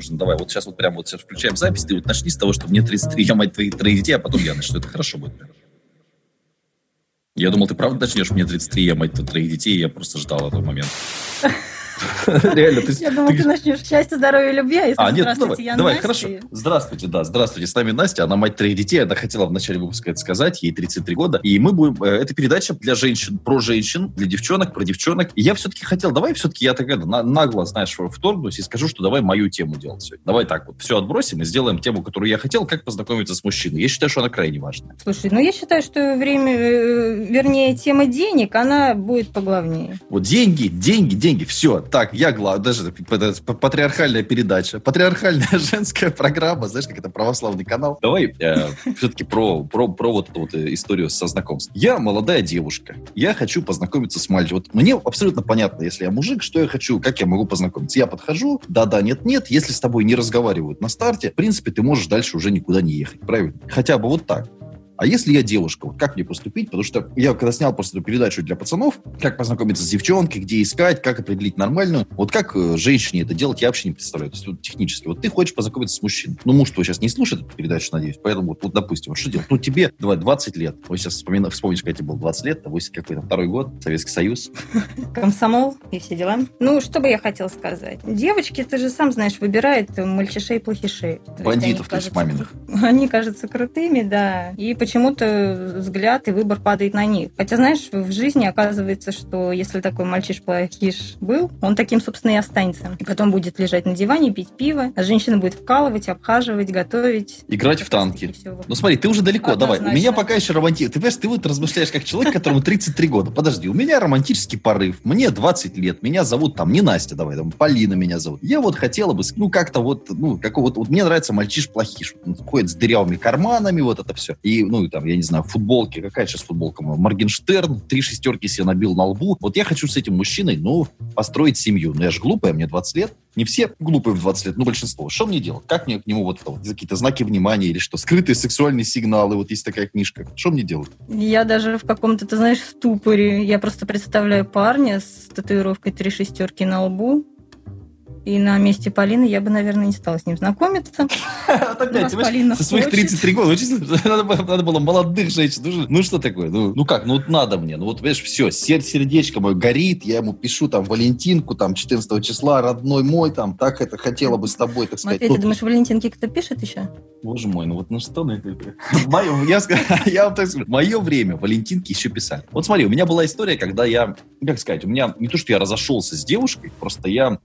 нужно. Давай, вот сейчас вот прямо вот сейчас включаем запись, ты вот начни с того, что мне 33, я мать твоих троих детей, а потом я начну. Это хорошо будет. Я думал, ты правда начнешь мне 33, я мать троих детей, я просто ждал этого момента. Реально, ты... Я думал, ты начнешь счастье, здоровья, любви, а а, нет, давай, я давай, хорошо. Здравствуйте, да, здравствуйте, с нами Настя, она мать троих детей, она хотела в начале выпуска это сказать, ей 33 года, и мы будем, э, это передача для женщин, про женщин, для девчонок, про девчонок, и я все-таки хотел, давай все-таки я так это, нагло, знаешь, вторгнусь и скажу, что давай мою тему делать сегодня. Давай так вот, все отбросим и сделаем тему, которую я хотел, как познакомиться с мужчиной. Я считаю, что она крайне важная. Слушай, ну я считаю, что время, э, вернее, тема денег, она будет поглавнее. Вот деньги, деньги, деньги, все, так, я главный даже патриархальная передача, патриархальная женская программа, знаешь, как это православный канал. Давай э, все-таки про, про, про вот эту вот э, историю со знакомством. Я молодая девушка, я хочу познакомиться с мальчиком. Вот мне абсолютно понятно, если я мужик, что я хочу, как я могу познакомиться. Я подхожу, да-да, нет-нет, если с тобой не разговаривают на старте, в принципе, ты можешь дальше уже никуда не ехать, правильно? Хотя бы вот так. А если я девушка, вот как мне поступить? Потому что я когда снял просто эту передачу для пацанов, как познакомиться с девчонкой, где искать, как определить нормальную, вот как э, женщине это делать, я вообще не представляю. То есть вот, технически. Вот ты хочешь познакомиться с мужчиной. Ну, муж твой сейчас не слушает эту передачу, надеюсь. Поэтому вот, вот допустим, вот что делать? Ну, тебе давай, 20 лет. Вот сейчас вспомина, вспомнишь, когда тебе было 20 лет, 8 какой-то второй год, Советский Союз. Комсомол и все дела. Ну, что бы я хотела сказать? Девочки, ты же сам знаешь, выбирают мальчишей и плохишей. Бандитов, то есть маминых. Они кажутся крутыми, да. И почему-то взгляд и выбор падает на них. Хотя, знаешь, в жизни оказывается, что если такой мальчиш-плохиш был, он таким, собственно, и останется. И потом будет лежать на диване, пить пиво, а женщина будет вкалывать, обхаживать, готовить. Играть в танки. Ну смотри, ты уже далеко, Однозначно. давай. У меня пока еще романтик. Ты понимаешь, ты вот размышляешь как человек, которому 33 года. Подожди, у меня романтический порыв. Мне 20 лет. Меня зовут там не Настя, давай, там Полина меня зовут. Я вот хотела бы, ну как-то вот, ну, какого вот, вот мне нравится мальчиш-плохиш. Он ходит с дырявыми карманами, вот это все. И, ну, там, я не знаю, футболке. Какая сейчас футболка? Моргенштерн, три шестерки себе набил на лбу. Вот я хочу с этим мужчиной, ну, построить семью. Ну, я же глупая, мне 20 лет. Не все глупые в 20 лет, но большинство. Что мне делать? Как мне к нему вот, вот какие-то знаки внимания или что? Скрытые сексуальные сигналы. Вот есть такая книжка. Что мне делать? Я даже в каком-то, ты знаешь, ступоре. Я просто представляю парня с татуировкой три шестерки на лбу. И на месте Полины я бы, наверное, не стала с ним знакомиться. Со своих 33 года. Надо было молодых женщин. Ну что такое? Ну, ну как? Ну надо мне. Ну вот, понимаешь, все, сердечко мое горит, я ему пишу там Валентинку, там 14 числа, родной мой, там, так это хотела бы с тобой, так сказать. Матвей, ты думаешь, Валентинки кто пишет еще? Боже мой, ну вот ну что на это? Я, я вам так скажу, мое время Валентинки еще писали. Вот смотри, у меня была история, когда я, как сказать, у меня не то, что я разошелся с девушкой, просто я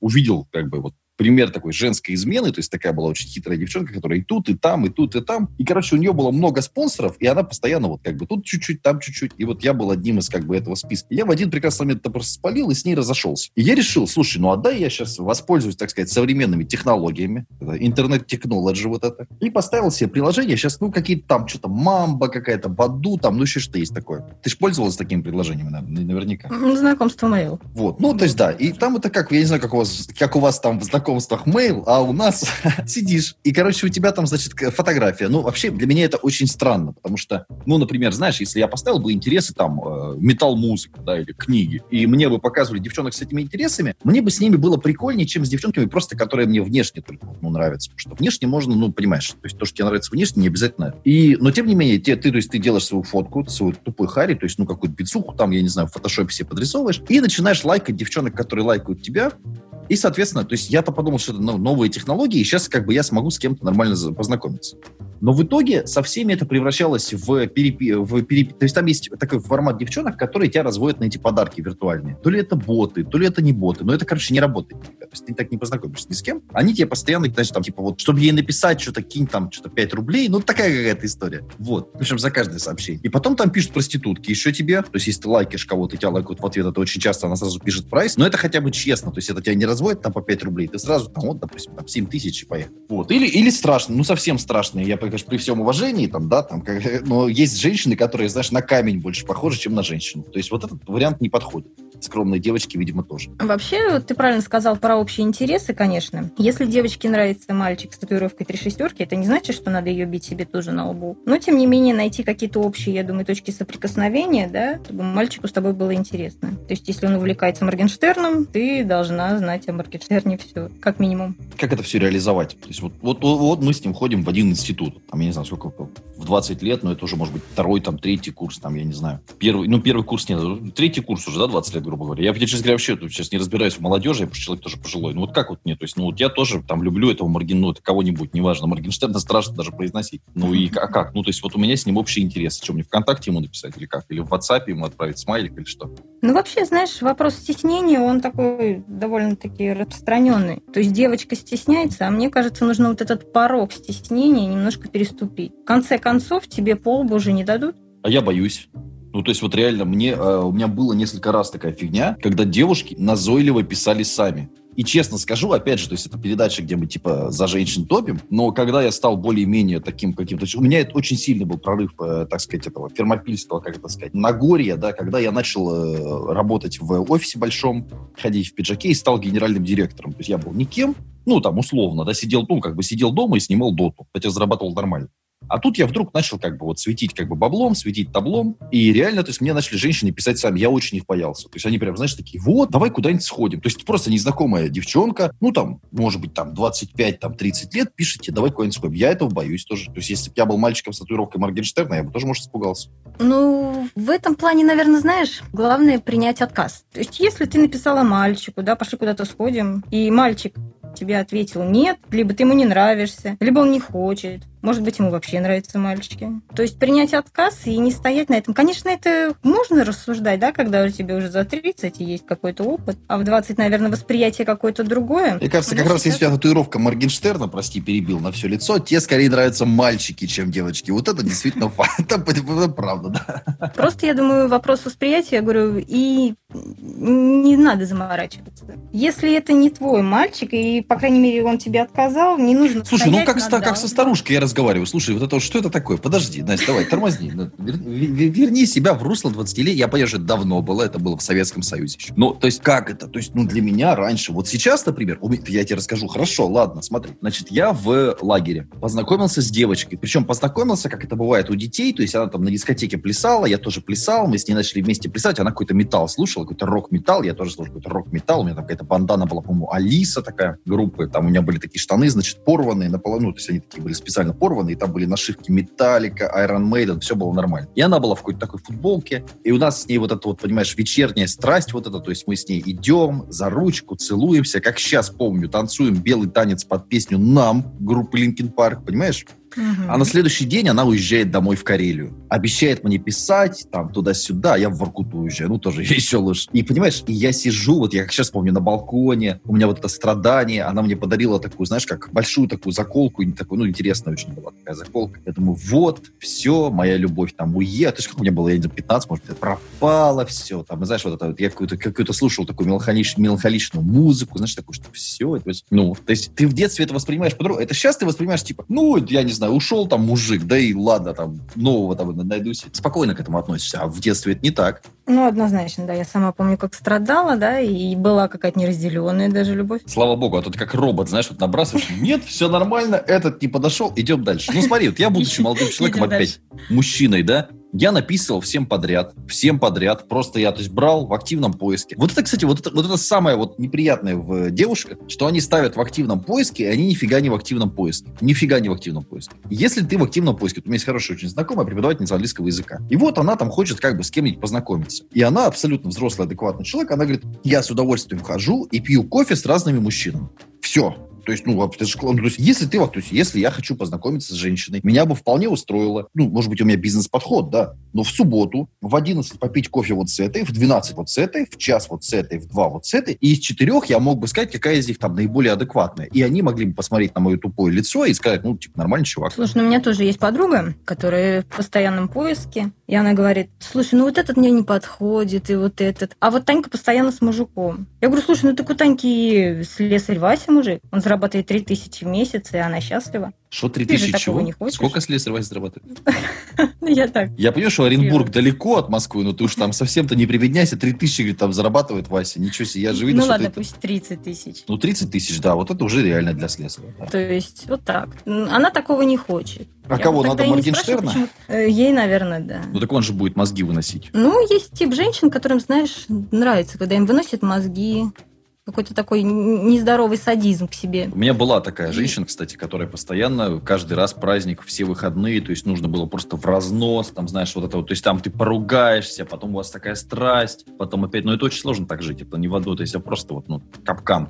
увидел как бы вот пример такой женской измены, то есть такая была очень хитрая девчонка, которая и тут, и там, и тут, и там. И, короче, у нее было много спонсоров, и она постоянно вот как бы тут чуть-чуть, там чуть-чуть. И вот я был одним из как бы этого списка. Я в один прекрасный момент это просто спалил и с ней разошелся. И я решил, слушай, ну отдай я сейчас воспользуюсь, так сказать, современными технологиями, интернет-технологии вот это, и поставил себе приложение, сейчас, ну, какие-то там, что-то мамба какая-то, баду, там, ну, еще что есть такое. Ты же пользовалась такими предложениями, наверняка? Знакомство мое. Вот, ну, то есть, да, и там это как, я не знаю, как у вас, как у вас там в знакомстве знакомствах mail, а у нас сидишь, и, короче, у тебя там, значит, фотография. Ну, вообще, для меня это очень странно, потому что, ну, например, знаешь, если я поставил бы интересы, там, э, металл-музыка, да, или книги, и мне бы показывали девчонок с этими интересами, мне бы с ними было прикольнее, чем с девчонками просто, которые мне внешне только, ну, нравятся. Потому что внешне можно, ну, понимаешь, то есть то, что тебе нравится внешне, не обязательно. И, но, тем не менее, те, ты, то есть ты делаешь свою фотку, свою тупой хари, то есть, ну, какую-то бицуху там, я не знаю, в фотошопе себе подрисовываешь, и начинаешь лайкать девчонок, которые лайкают тебя, и, соответственно, то есть я-то подумал, что это новые технологии, и сейчас как бы я смогу с кем-то нормально познакомиться. Но в итоге со всеми это превращалось в перепи... В перепи... То есть там есть такой формат девчонок, которые тебя разводят на эти подарки виртуальные. То ли это боты, то ли это не боты. Но это, короче, не работает. То есть ты так не познакомишься ни с кем. Они тебе постоянно, значит, там, типа, вот, чтобы ей написать что-то, кинь там что-то 5 рублей. Ну, такая какая-то история. Вот. Причем за каждое сообщение. И потом там пишут проститутки еще тебе. То есть если ты лайкишь кого-то, тебя лайкают в ответ, это очень часто она сразу пишет прайс. Но это хотя бы честно. То есть это тебя не разводит там по 5 рублей. Ты сразу там, вот, допустим, там 7 тысяч и поехал. Вот. Или, или страшно. Ну, совсем страшно. Я, конечно, при всем уважении там, да, там, как, но есть женщины, которые, знаешь, на камень больше похожи, чем на женщину. То есть вот этот вариант не подходит. Скромные девочки, видимо, тоже. Вообще, ты правильно сказал про общие интересы, конечно. Если девочке нравится мальчик с татуировкой три шестерки, это не значит, что надо ее бить себе тоже на лбу. Но, тем не менее, найти какие-то общие, я думаю, точки соприкосновения, да, чтобы мальчику с тобой было интересно. То есть, если он увлекается Моргенштерном, ты должна знать о Моргенштерне все, как минимум. Как это все реализовать? То есть, вот, вот, вот мы с ним ходим в один институт, там, я не знаю, сколько, в 20 лет, но это уже, может быть, второй, там, третий курс, там, я не знаю. Первый, ну, первый курс нет, третий курс уже, да, 20 лет, грубо говоря. Я, честно говоря, вообще сейчас не разбираюсь в молодежи, я просто человек тоже пожилой. Ну, вот как вот нет? То есть, ну, вот я тоже там люблю этого Морген, ну, это кого-нибудь, неважно, Моргенштерна страшно даже произносить. Ну, и а как? Ну, то есть, вот у меня с ним общий интерес. Что, мне ВКонтакте ему написать или как? Или в WhatsApp ему отправить смайлик или что? Ну, вообще, знаешь, вопрос стеснения, он такой довольно-таки распространенный. То есть, девочка стесняется, а мне кажется, нужно вот этот порог стеснения немножко переступить. В конце концов, тебе полбу уже не дадут. А я боюсь. Ну, то есть вот реально мне, э, у меня было несколько раз такая фигня, когда девушки назойливо писали сами. И честно скажу, опять же, то есть это передача, где мы типа за женщин топим, но когда я стал более-менее таким каким-то... У меня это очень сильный был прорыв, э, так сказать, этого фермопильского, как это сказать, Нагорья, да, когда я начал э, работать в офисе большом, ходить в пиджаке и стал генеральным директором. То есть я был никем, ну, там, условно, да, сидел, ну, как бы сидел дома и снимал доту, хотя зарабатывал нормально. А тут я вдруг начал как бы вот светить как бы баблом, светить таблом. И реально, то есть мне начали женщины писать сами. Я очень их боялся. То есть они прям, знаешь, такие, вот, давай куда-нибудь сходим. То есть просто незнакомая девчонка, ну там, может быть, там 25, там 30 лет, пишите, давай куда-нибудь сходим. Я этого боюсь тоже. То есть если бы я был мальчиком с татуировкой Моргенштерна, я бы тоже, может, испугался. Ну, в этом плане, наверное, знаешь, главное принять отказ. То есть если ты написала мальчику, да, пошли куда-то сходим, и мальчик тебе ответил нет, либо ты ему не нравишься, либо он не хочет, может быть, ему вообще нравятся мальчики. То есть принять отказ и не стоять на этом. Конечно, это можно рассуждать, да, когда у тебя уже за 30 и есть какой-то опыт, а в 20, наверное, восприятие какое-то другое. Мне кажется, как раз если у тебя татуировка Моргенштерна, прости, перебил на все лицо, тебе скорее нравятся мальчики, чем девочки. Вот это действительно факт. Это правда, да. Просто, я думаю, вопрос восприятия, я говорю, и не надо заморачиваться. Если это не твой мальчик, и, по крайней мере, он тебе отказал, не нужно Слушай, ну как, как со старушкой я разговариваю. Слушай, вот это вот, что это такое? Подожди, Настя, давай, тормозни. Ну, верни себя в русло 20 лет. Я понимаю, что давно было, это было в Советском Союзе еще. Ну, то есть, как это? То есть, ну, для меня раньше, вот сейчас, например, я тебе расскажу, хорошо, ладно, смотри. Значит, я в лагере познакомился с девочкой. Причем познакомился, как это бывает у детей, то есть она там на дискотеке плясала, я тоже плясал, мы с ней начали вместе плясать, она какой-то металл слушала, какой-то рок-металл, я тоже слушал какой-то рок-металл, у меня там какая-то бандана была, по-моему, Алиса такая группа, там у меня были такие штаны, значит, порванные наполовину, то есть они такие были специально порванные, и там были нашивки Металлика, Iron Maiden, все было нормально. И она была в какой-то такой футболке, и у нас с ней вот эта вот, понимаешь, вечерняя страсть вот эта, то есть мы с ней идем за ручку, целуемся, как сейчас помню, танцуем белый танец под песню «Нам» группы Linkin Park, понимаешь? Угу. А на следующий день она уезжает домой в Карелию. Обещает мне писать, там, туда-сюда. Я в Воркуту уезжаю, ну, тоже еще лучше. И, понимаешь, и я сижу, вот я как сейчас помню, на балконе, у меня вот это страдание, она мне подарила такую, знаешь, как большую такую заколку, такую, ну, интересная очень была такая заколка. Я думаю, вот, все, моя любовь там уехала. Ты же как у меня было, я не знаю, 15, может быть, пропало все. Там, знаешь, вот это, вот я какую-то какую слушал такую меланхолич, меланхоличную музыку, знаешь, такую, что все, это, ну, то есть ты в детстве это воспринимаешь по-другому. Это сейчас ты воспринимаешь, типа, ну, я не знаю, ушел там мужик, да и ладно, там, нового там найду себе. Спокойно к этому относишься, а в детстве это не так. Ну, однозначно, да. Я сама помню, как страдала, да, и была какая-то неразделенная даже любовь. Слава богу, а то ты как робот, знаешь, вот набрасываешь, нет, все нормально, этот не подошел, идем дальше. Ну, смотри, вот я, будучи молодым человеком, опять мужчиной, да, я написывал всем подряд, всем подряд. Просто я, то есть, брал в активном поиске. Вот это, кстати, вот это, вот это самое вот неприятное в девушках, что они ставят в активном поиске, и они нифига не в активном поиске. Нифига не в активном поиске. Если ты в активном поиске, то у меня есть хорошая очень знакомая преподавательница английского языка. И вот она там хочет как бы с кем-нибудь познакомиться. И она абсолютно взрослый, адекватный человек. Она говорит, я с удовольствием хожу и пью кофе с разными мужчинами. Все. То есть, ну, это же, ну, то есть, если ты, то есть, если я хочу познакомиться с женщиной, меня бы вполне устроило, ну, может быть, у меня бизнес-подход, да, но в субботу в 11 попить кофе вот с этой, в 12 вот с этой, в час вот с этой, в 2 вот с этой, и из четырех я мог бы сказать, какая из них там наиболее адекватная. И они могли бы посмотреть на мое тупое лицо и сказать, ну, типа, нормальный чувак. Слушай, ну, у меня тоже есть подруга, которая в постоянном поиске, и она говорит, слушай, ну, вот этот мне не подходит, и вот этот. А вот Танька постоянно с мужиком. Я говорю, слушай, ну, так у Таньки слесарь Вася мужик, он зарабатывает зарабатывает 3000 в месяц, и она счастлива. Что 3000 Ты чего? не хочешь? Сколько слесарь Вася зарабатывает? Ну, я так. Я понимаю, что Оренбург далеко от Москвы, но ты уж там совсем-то не прибедняйся. 3000, говорит, там зарабатывает Вася. Ничего себе, я же видел, Ну ладно, пусть 30 тысяч. Ну, 30 тысяч, да, вот это уже реально для слесаря. То есть вот так. Она такого не хочет. А Я кого, вот надо Моргенштерна? Э, Ей, наверное, да. Ну, так он же будет мозги выносить. Ну, есть тип женщин, которым, знаешь, нравится, когда им выносят мозги, какой-то такой нездоровый садизм к себе. У меня была такая женщина, кстати, которая постоянно, каждый раз праздник, все выходные, то есть нужно было просто в разнос, там, знаешь, вот это вот, то есть там ты поругаешься, потом у вас такая страсть, потом опять, ну, это очень сложно так жить, это не в аду, то есть это просто вот, ну, капкан.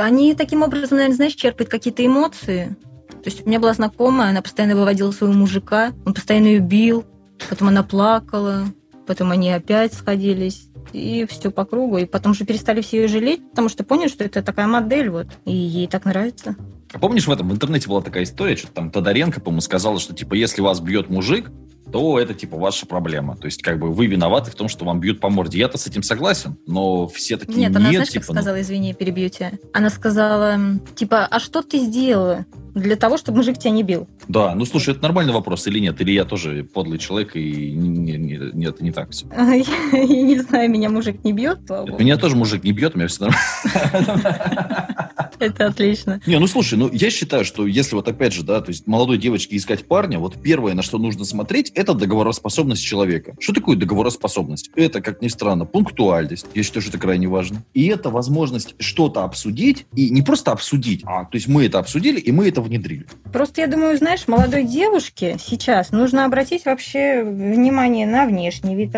Они таким образом, наверное, знаешь, черпают какие-то эмоции. То есть у меня была знакомая, она постоянно выводила своего мужика, он постоянно ее бил, потом она плакала, потом они опять сходились. И все по кругу. И потом же перестали все ее жалеть, потому что поняли, что это такая модель, вот. И ей так нравится. А помнишь, в этом в интернете была такая история, что там Тодоренко, по-моему, сказала, что, типа, если вас бьет мужик, то это, типа, ваша проблема. То есть, как бы, вы виноваты в том, что вам бьют по морде. Я-то с этим согласен, но все такие, Нет, нет, она, знаешь, типа, как ну, сказала, извини, перебью тебя. Она сказала, типа, а что ты сделала для того, чтобы мужик тебя не бил? Да, ну, слушай, это нормальный вопрос или нет? Или я тоже подлый человек, и не- не- не- нет, это не так все. Я не знаю, меня мужик не бьет. Меня тоже мужик не бьет, у меня все нормально. Это отлично. Не, ну слушай, ну я считаю, что если вот опять же, да, то есть молодой девочке искать парня, вот первое, на что нужно смотреть, это договороспособность человека. Что такое договороспособность? Это, как ни странно, пунктуальность. Я считаю, что это крайне важно. И это возможность что-то обсудить, и не просто обсудить, а то есть мы это обсудили, и мы это внедрили. Просто я думаю, знаешь, молодой девушке сейчас нужно обратить вообще внимание на внешний вид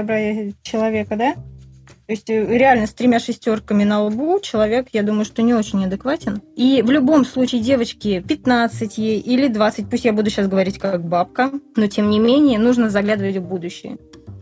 человека, да? То есть э, реально с тремя шестерками на лбу человек, я думаю, что не очень адекватен. И в любом случае девочке 15 ей или 20, пусть я буду сейчас говорить как бабка, но тем не менее нужно заглядывать в будущее.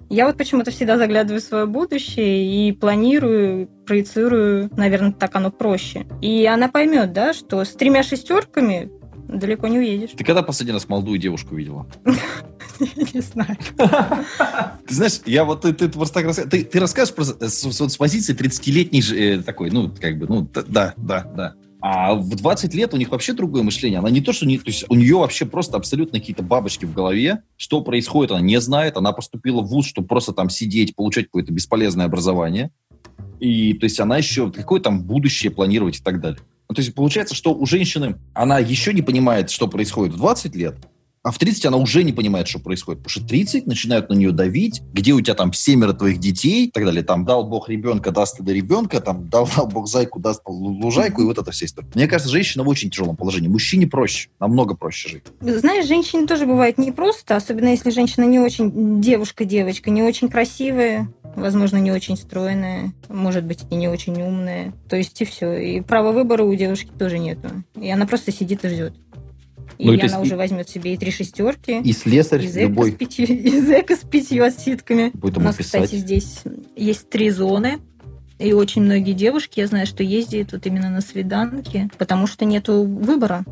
Я вот почему-то всегда заглядываю в свое будущее и планирую, проецирую, наверное, так оно проще. И она поймет, да, что с тремя шестерками далеко не уедешь. Ты когда последний раз молодую девушку видела? Не знаю. Ты знаешь, я вот ты, ты просто так ты, ты расскажешь просто с, с- с позиции 30-летней же, э, такой, ну, как бы, ну, да, да, да. А в 20 лет у них вообще другое мышление. Она не то, что не... То есть у нее вообще просто абсолютно какие-то бабочки в голове. Что происходит, она не знает. Она поступила в ВУЗ, чтобы просто там сидеть, получать какое-то бесполезное образование. И то есть она еще... Какое там будущее планировать и так далее. Ну, то есть получается, что у женщины... Она еще не понимает, что происходит в 20 лет, а в 30 она уже не понимает, что происходит. Потому что 30 начинают на нее давить, где у тебя там семеро твоих детей и так далее. Там дал бог ребенка, даст до ребенка, там дал, дал бог зайку, даст лу- лужайку, и вот это вся история. Мне кажется, женщина в очень тяжелом положении. Мужчине проще, намного проще жить. Знаешь, женщине тоже бывает непросто, особенно если женщина не очень девушка-девочка, не очень красивая, возможно, не очень стройная, может быть, и не очень умная. То есть и все. И права выбора у девушки тоже нету. И она просто сидит и ждет. И Ну, есть она и- уже возьмет себе и три шестерки, И слесарь и зэка, любой с пятью, и зэка с пятью отсидками. будет У нас, писать. кстати, здесь есть три зоны. И очень многие девушки, я знаю, что ездят вот именно на свиданки, потому что нету выбора.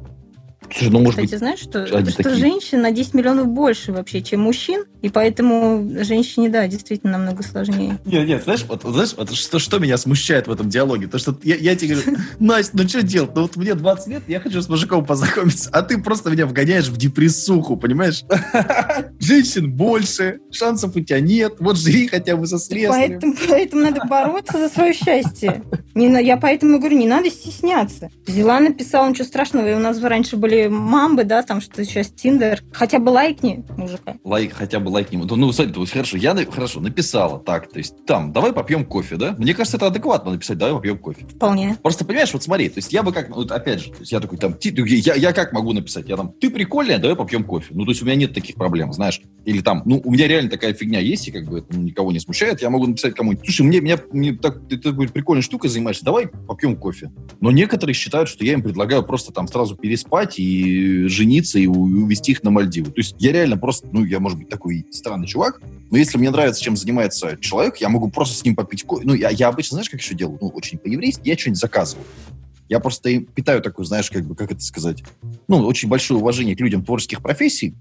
Слушай, ну, может Кстати, быть, знаешь, что, что такие. женщин на 10 миллионов больше вообще, чем мужчин, и поэтому женщине, да, действительно намного сложнее. Нет, нет, знаешь, вот, знаешь, вот что, что меня смущает в этом диалоге? То, что я, я тебе говорю, Настя, ну что делать? Ну вот мне 20 лет, я хочу с мужиком познакомиться, а ты просто меня вгоняешь в депрессуху, понимаешь? Женщин больше, шансов у тебя нет, вот живи хотя бы со слесарем. Поэтому, поэтому надо бороться за свое счастье. Не, я поэтому говорю, не надо стесняться. Взяла, написала, ничего страшного. И у нас раньше были мамбы, да, там что сейчас Тиндер. Хотя бы лайкни мужика. Лайк, хотя бы лайк не Ну, смотри, вот хорошо, я хорошо написала так, то есть там, давай попьем кофе, да? Мне кажется, это адекватно написать, давай попьем кофе. Вполне. Просто понимаешь, вот смотри, то есть я бы как, вот опять же, то есть я такой там, ти- я, я как могу написать? Я там, ты прикольная, давай попьем кофе. Ну, то есть у меня нет таких проблем, знаешь. Или там, ну, у меня реально такая фигня есть, и как бы это ну, никого не смущает, я могу написать кому-нибудь, слушай, мне, меня, мне так, ты такой прикольной штукой занимаешься, давай попьем кофе. Но некоторые считают, что я им предлагаю просто там сразу переспать и жениться, и увезти их на Мальдивы. То есть я реально просто, ну, я, может быть, такой странный чувак, но если мне нравится, чем занимается человек, я могу просто с ним попить кофе. Ну, я, я обычно, знаешь, как еще делаю? Ну, очень по-еврейски, я что-нибудь заказываю. Я просто питаю такую, знаешь, как бы, как это сказать, ну, очень большое уважение к людям творческих профессий,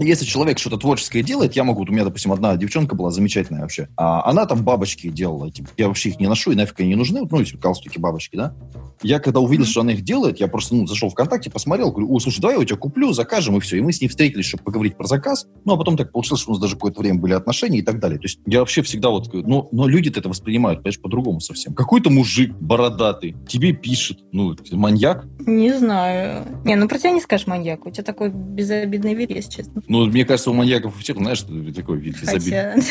если человек что-то творческое делает, я могу, вот у меня, допустим, одна девчонка была замечательная вообще, а она там бабочки делала, типа, я вообще их не ношу, и нафиг они не нужны, ну, эти галстуки бабочки, да. Я когда увидел, что она их делает, я просто, ну, зашел в ВКонтакте, посмотрел, говорю, о, слушай, давай я у тебя куплю, закажем, и все. И мы с ней встретились, чтобы поговорить про заказ, ну, а потом так получилось, что у нас даже какое-то время были отношения и так далее. То есть я вообще всегда вот, но, но люди-то это воспринимают, понимаешь, по-другому совсем. Какой-то мужик бородатый тебе пишет, ну, маньяк. Не знаю. Не, ну про тебя не скажешь маньяк, у тебя такой безобидный вид, если честно. Ну, мне кажется, у маньяков у всех, знаешь, такой вид безобидный.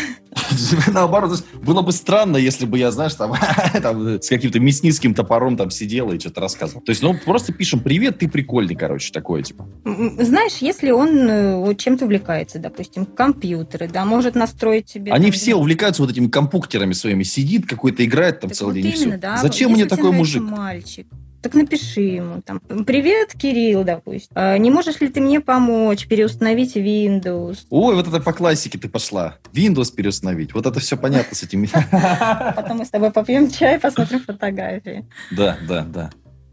Наоборот, было бы странно, если бы я, знаешь, там, там с каким-то мясницким топором там сидела и что-то рассказывала. То есть, ну, просто пишем «Привет, ты прикольный», короче, такое, типа. Знаешь, если он э, чем-то увлекается, допустим, компьютеры, да, может настроить тебе... Они там, все увлекаются вот этими компьютерами своими. Сидит какой-то, играет там так целый вот день именно. Да, Зачем мне такой мужик? мальчик, так напиши ему там, привет, Кирилл, допустим, а, не можешь ли ты мне помочь переустановить Windows? Ой, вот это по классике ты пошла. Windows переустановить. Вот это все понятно с этим. Потом мы с тобой попьем чай, посмотрим фотографии. Да, да, да.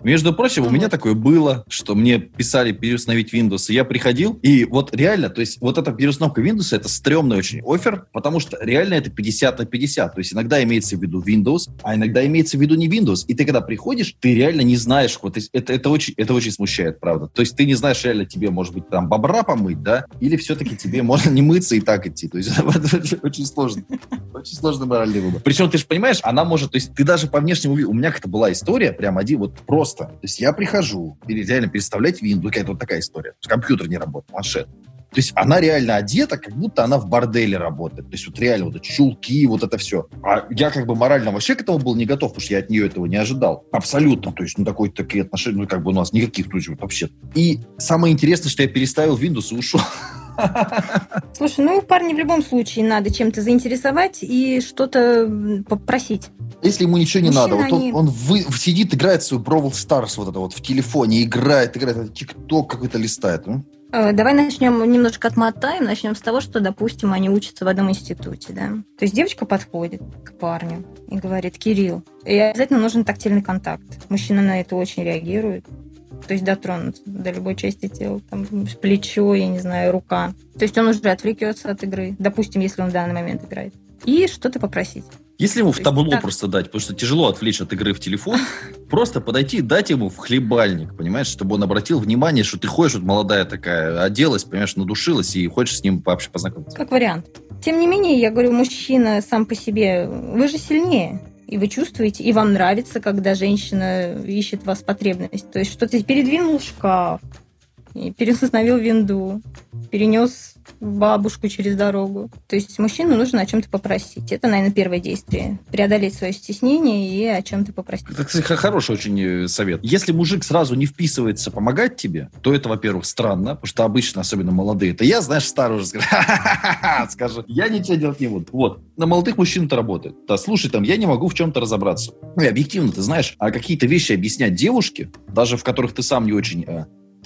Между прочим, у меня такое было, что мне писали переустановить Windows, и я приходил, и вот реально, то есть вот эта переустановка Windows, это стрёмный очень офер, потому что реально это 50 на 50, то есть иногда имеется в виду Windows, а иногда имеется в виду не Windows, и ты когда приходишь, ты реально не знаешь, вот это, это, очень, это очень смущает, правда. То есть ты не знаешь реально, тебе, может быть, там бобра помыть, да, или все-таки тебе можно не мыться и так идти, то есть это очень сложно, очень сложный моральный выбор. Причем ты же понимаешь, она может, то есть ты даже по внешнему виду, у меня как-то была история, прям один, вот просто просто. То есть я прихожу, реально переставлять Windows, какая-то вот такая история. Компьютер не работает, планшет. То есть она реально одета, как будто она в борделе работает. То есть вот реально вот эти чулки, вот это все. А я как бы морально вообще к этому был не готов, потому что я от нее этого не ожидал. Абсолютно. То есть, ну, такой, такие отношения, ну, как бы у нас никаких, то есть, вот, вообще. И самое интересное, что я переставил Windows и ушел. Слушай, ну парни в любом случае надо чем-то заинтересовать и что-то попросить. Если ему ничего не Мужчина, надо, вот он, они... он вы, сидит, играет свой Brawl Stars вот это вот в телефоне, играет, играет, ТикТок какой-то листает. Ну? Давай начнем немножко отмотаем, начнем с того, что, допустим, они учатся в одном институте, да. То есть девочка подходит к парню и говорит, Кирилл, и обязательно нужен тактильный контакт. Мужчина на это очень реагирует то есть дотронуться до любой части тела, там, плечо, я не знаю, рука. То есть он уже отвлекется от игры, допустим, если он в данный момент играет. И что-то попросить. Если ему в табло так... просто дать, потому что тяжело отвлечь от игры в телефон, просто подойти, дать ему в хлебальник, понимаешь, чтобы он обратил внимание, что ты ходишь, вот молодая такая, оделась, понимаешь, надушилась и хочешь с ним вообще познакомиться. Как вариант. Тем не менее, я говорю, мужчина сам по себе, вы же сильнее и вы чувствуете, и вам нравится, когда женщина ищет вас потребность. То есть что ты передвинул шкаф, переустановил винду, перенес бабушку через дорогу. То есть мужчину нужно о чем-то попросить. Это, наверное, первое действие. Преодолеть свое стеснение и о чем-то попросить. Это, кстати, хороший очень э, совет. Если мужик сразу не вписывается помогать тебе, то это, во-первых, странно, потому что обычно, особенно молодые, это я, знаешь, старый уже скажу, я ничего делать не буду. Вот. На молодых мужчин это работает. Да, слушай, там, я не могу в чем-то разобраться. Ну, и объективно, ты знаешь, а какие-то вещи объяснять девушке, даже в которых ты сам не очень...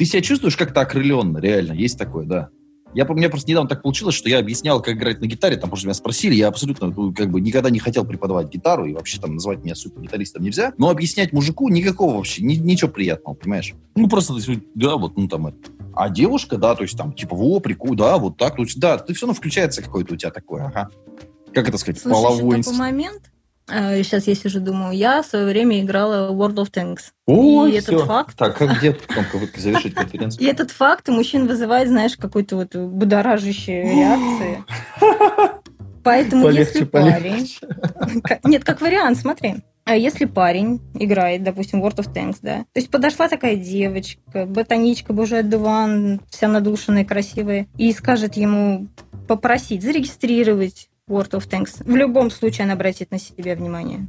Ты себя чувствуешь как-то окрыленно, реально, есть такое, да. Я, у меня просто недавно так получилось, что я объяснял, как играть на гитаре, там просто меня спросили, я абсолютно ну, как бы никогда не хотел преподавать гитару, и вообще там называть меня супер-гитаристом нельзя, но объяснять мужику никакого вообще, ни, ничего приятного, понимаешь? Ну, просто, да, вот, ну, там это. А девушка, да, то есть там, типа, во, прикольно, да, вот так, то есть, да, ты все равно включается какой-то у тебя такой, ага. Как это сказать, Слушай, половой инстинкт. момент, Сейчас я сижу, думаю, я в свое время играла World of Tanks. О, и все. этот факт... Так, а где завершить конференцию? И этот факт у мужчин вызывает, знаешь, какой-то вот будоражащие реакции. Поэтому если парень... Нет, как вариант, смотри. А если парень играет, допустим, World of Tanks, да, то есть подошла такая девочка, ботаничка, боже, одуван, вся надушенная, красивая, и скажет ему попросить зарегистрировать World of Tanks. В любом случае она обратит на себя внимание.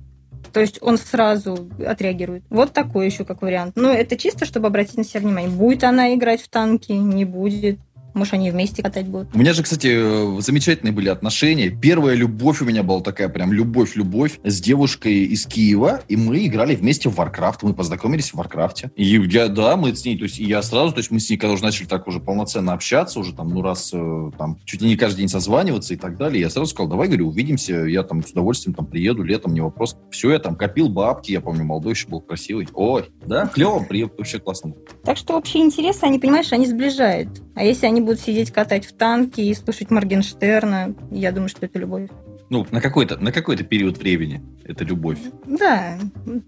То есть он сразу отреагирует. Вот такой еще как вариант. Но это чисто, чтобы обратить на себя внимание. Будет она играть в танки, не будет. Может, они вместе катать будут. У меня же, кстати, э, замечательные были отношения. Первая любовь у меня была такая прям любовь-любовь с девушкой из Киева, и мы играли вместе в Warcraft. Мы познакомились в Warcraft. И я, да, мы с ней, то есть я сразу, то есть мы с ней, когда уже начали так уже полноценно общаться, уже там, ну, раз, э, там, чуть ли не каждый день созваниваться и так далее, я сразу сказал, давай, говорю, увидимся, я там с удовольствием там приеду летом, не вопрос. Все, я там копил бабки, я помню, молодой еще был красивый. Ой, да, клево, приехал, вообще классно. Так что общие интересы, они, понимаешь, они сближают. А если они будут сидеть катать в танке и слушать Моргенштерна, я думаю, что это любовь. Ну, на какой-то на какой-то период времени это любовь. Да.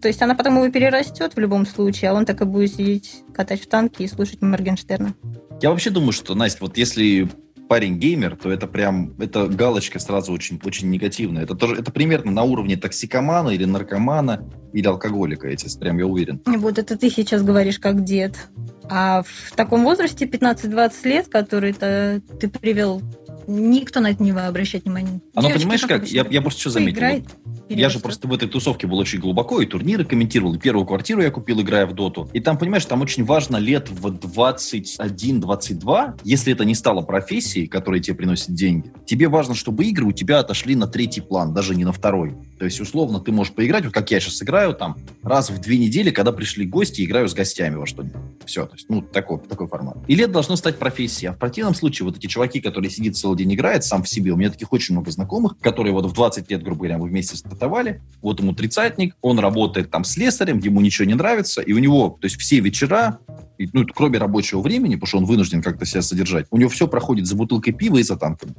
То есть она потом его перерастет в любом случае, а он так и будет сидеть, катать в танке и слушать Моргенштерна. Я вообще думаю, что, Настя, вот если парень геймер, то это прям, это галочка сразу очень, очень негативная. Это тоже, это примерно на уровне токсикомана или наркомана или алкоголика, эти, прям я уверен. Вот это ты сейчас говоришь как дед. А в таком возрасте 15-20 лет, который ты привел никто на это не va обращать внимания. Оно, Девочки, понимаешь, как? Я, я просто что заметил. Поиграет, я же просто в этой тусовке был очень глубоко, и турниры комментировал, и первую квартиру я купил, играя в доту. И там, понимаешь, там очень важно лет в 21-22, если это не стало профессией, которая тебе приносит деньги, тебе важно, чтобы игры у тебя отошли на третий план, даже не на второй. То есть, условно, ты можешь поиграть, вот как я сейчас играю, там, раз в две недели, когда пришли гости, играю с гостями во что-нибудь. Все, то есть, ну, такой, такой формат. Или это должно стать профессией. А в противном случае вот эти чуваки, которые сидят целый день играют сам в себе, у меня таких очень много знакомых, которые вот в 20 лет, грубо говоря, мы вместе стартовали, вот ему тридцатник, он работает там с слесарем, ему ничего не нравится, и у него, то есть все вечера, ну, кроме рабочего времени, потому что он вынужден как-то себя содержать, у него все проходит за бутылкой пива и за танками.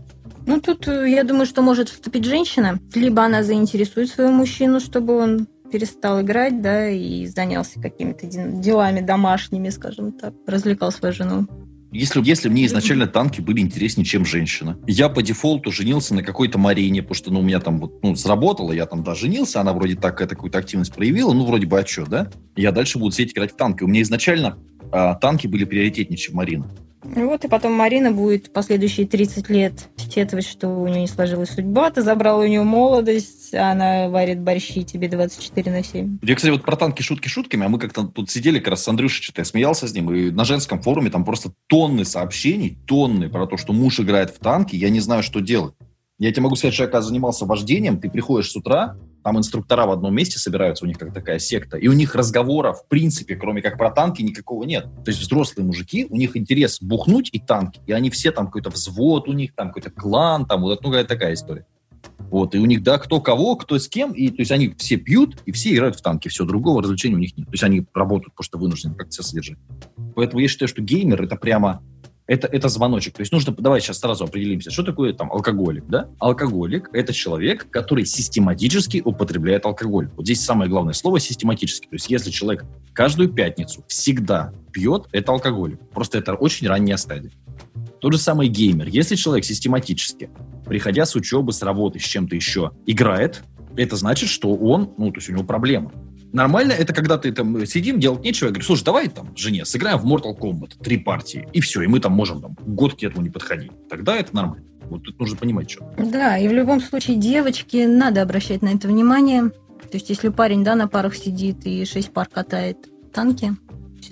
Ну, тут э, я думаю, что может вступить женщина. Либо она заинтересует своего мужчину, чтобы он перестал играть, да, и занялся какими-то делами домашними, скажем так, развлекал свою жену. Если, если мне изначально танки были интереснее, чем женщина. Я по дефолту женился на какой-то Марине, потому что ну, у меня там вот, ну, сработало, я там, да, женился, она вроде так какую-то активность проявила, ну, вроде бы, а что, да? Я дальше буду сидеть играть в танки. У меня изначально а, танки были приоритетнее, чем Марина. Вот, и потом Марина будет последующие 30 лет сетовать, что у нее не сложилась судьба, ты забрал у нее молодость, а она варит борщи тебе 24 на 7. Я, кстати, вот про танки шутки шутками, а мы как-то тут сидели как раз с Андрюшей, что-то я смеялся с ним, и на женском форуме там просто тонны сообщений, тонны про то, что муж играет в танки, я не знаю, что делать. Я тебе могу сказать, что я когда занимался вождением, ты приходишь с утра, там инструктора в одном месте собираются, у них как такая секта, и у них разговора, в принципе, кроме как про танки, никакого нет. То есть взрослые мужики, у них интерес бухнуть и танки, и они все там какой-то взвод у них, там какой-то клан, там вот ну, какая такая история. Вот, и у них, да, кто кого, кто с кем, и то есть они все пьют, и все играют в танки, все, другого развлечения у них нет. То есть они работают, потому что вынуждены как-то себя содержать. Поэтому я считаю, что геймер — это прямо это, это звоночек. То есть нужно, давай сейчас сразу определимся, что такое там алкоголик, да? Алкоголик – это человек, который систематически употребляет алкоголь. Вот здесь самое главное слово – систематически. То есть если человек каждую пятницу всегда пьет, это алкоголик. Просто это очень ранняя стадия. Тот же самый геймер. Если человек систематически, приходя с учебы, с работы, с чем-то еще, играет, это значит, что он, ну, то есть у него проблема. Нормально это когда ты там сидим, делать нечего. Я говорю, слушай, давай там жене сыграем в Mortal Kombat три партии, и все, и мы там можем там год к этому не подходить. Тогда это нормально. Вот тут нужно понимать, что. Да, и в любом случае девочке надо обращать на это внимание. То есть если парень, да, на парах сидит и шесть пар катает танки,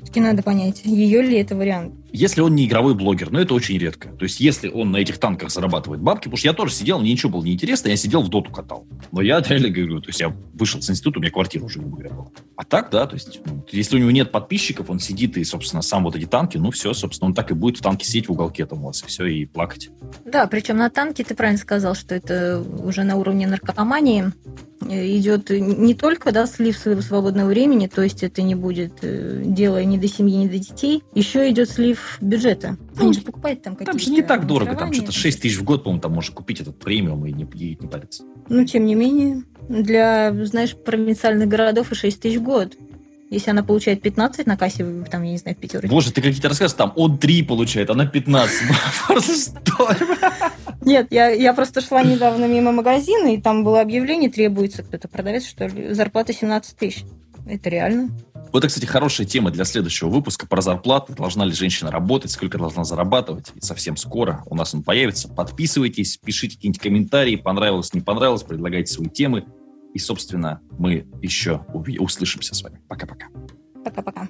все-таки надо понять, ее ли это вариант. Если он не игровой блогер, но это очень редко. То есть, если он на этих танках зарабатывает бабки, потому что я тоже сидел, мне ничего было неинтересно, я сидел в доту катал. Но я реально говорю, то есть я вышел с института, у меня квартира уже, грубо говоря, была. А так, да, то есть, ну, если у него нет подписчиков, он сидит и, собственно, сам вот эти танки, ну все, собственно, он так и будет в танке сидеть в уголке там у вас, и все, и плакать. Да, причем на танке ты правильно сказал, что это уже на уровне наркомании идет не только да, слив своего свободного времени, то есть это не будет э, дело ни до семьи, ни до детей, еще идет слив бюджета. Они ну, же покупают там какие-то... Там же не так дорого, там что-то 6 тысяч в год, по-моему, там можно купить этот премиум и не, и не париться. Ну, тем не менее, для, знаешь, провинциальных городов и 6 тысяч в год. Если она получает 15 на кассе, там, я не знаю, в. Боже, ты какие-то рассказываешь, там он 3 получает, она 15. Просто что? Нет, я, я просто шла недавно мимо магазина, и там было объявление, требуется кто-то продавец, что ли, зарплата 17 тысяч. Это реально. Вот это, кстати, хорошая тема для следующего выпуска про зарплаты. Должна ли женщина работать, сколько должна зарабатывать. И совсем скоро у нас он появится. Подписывайтесь, пишите какие-нибудь комментарии, понравилось, не понравилось, предлагайте свои темы. И, собственно, мы еще услышимся с вами. Пока-пока. Пока-пока.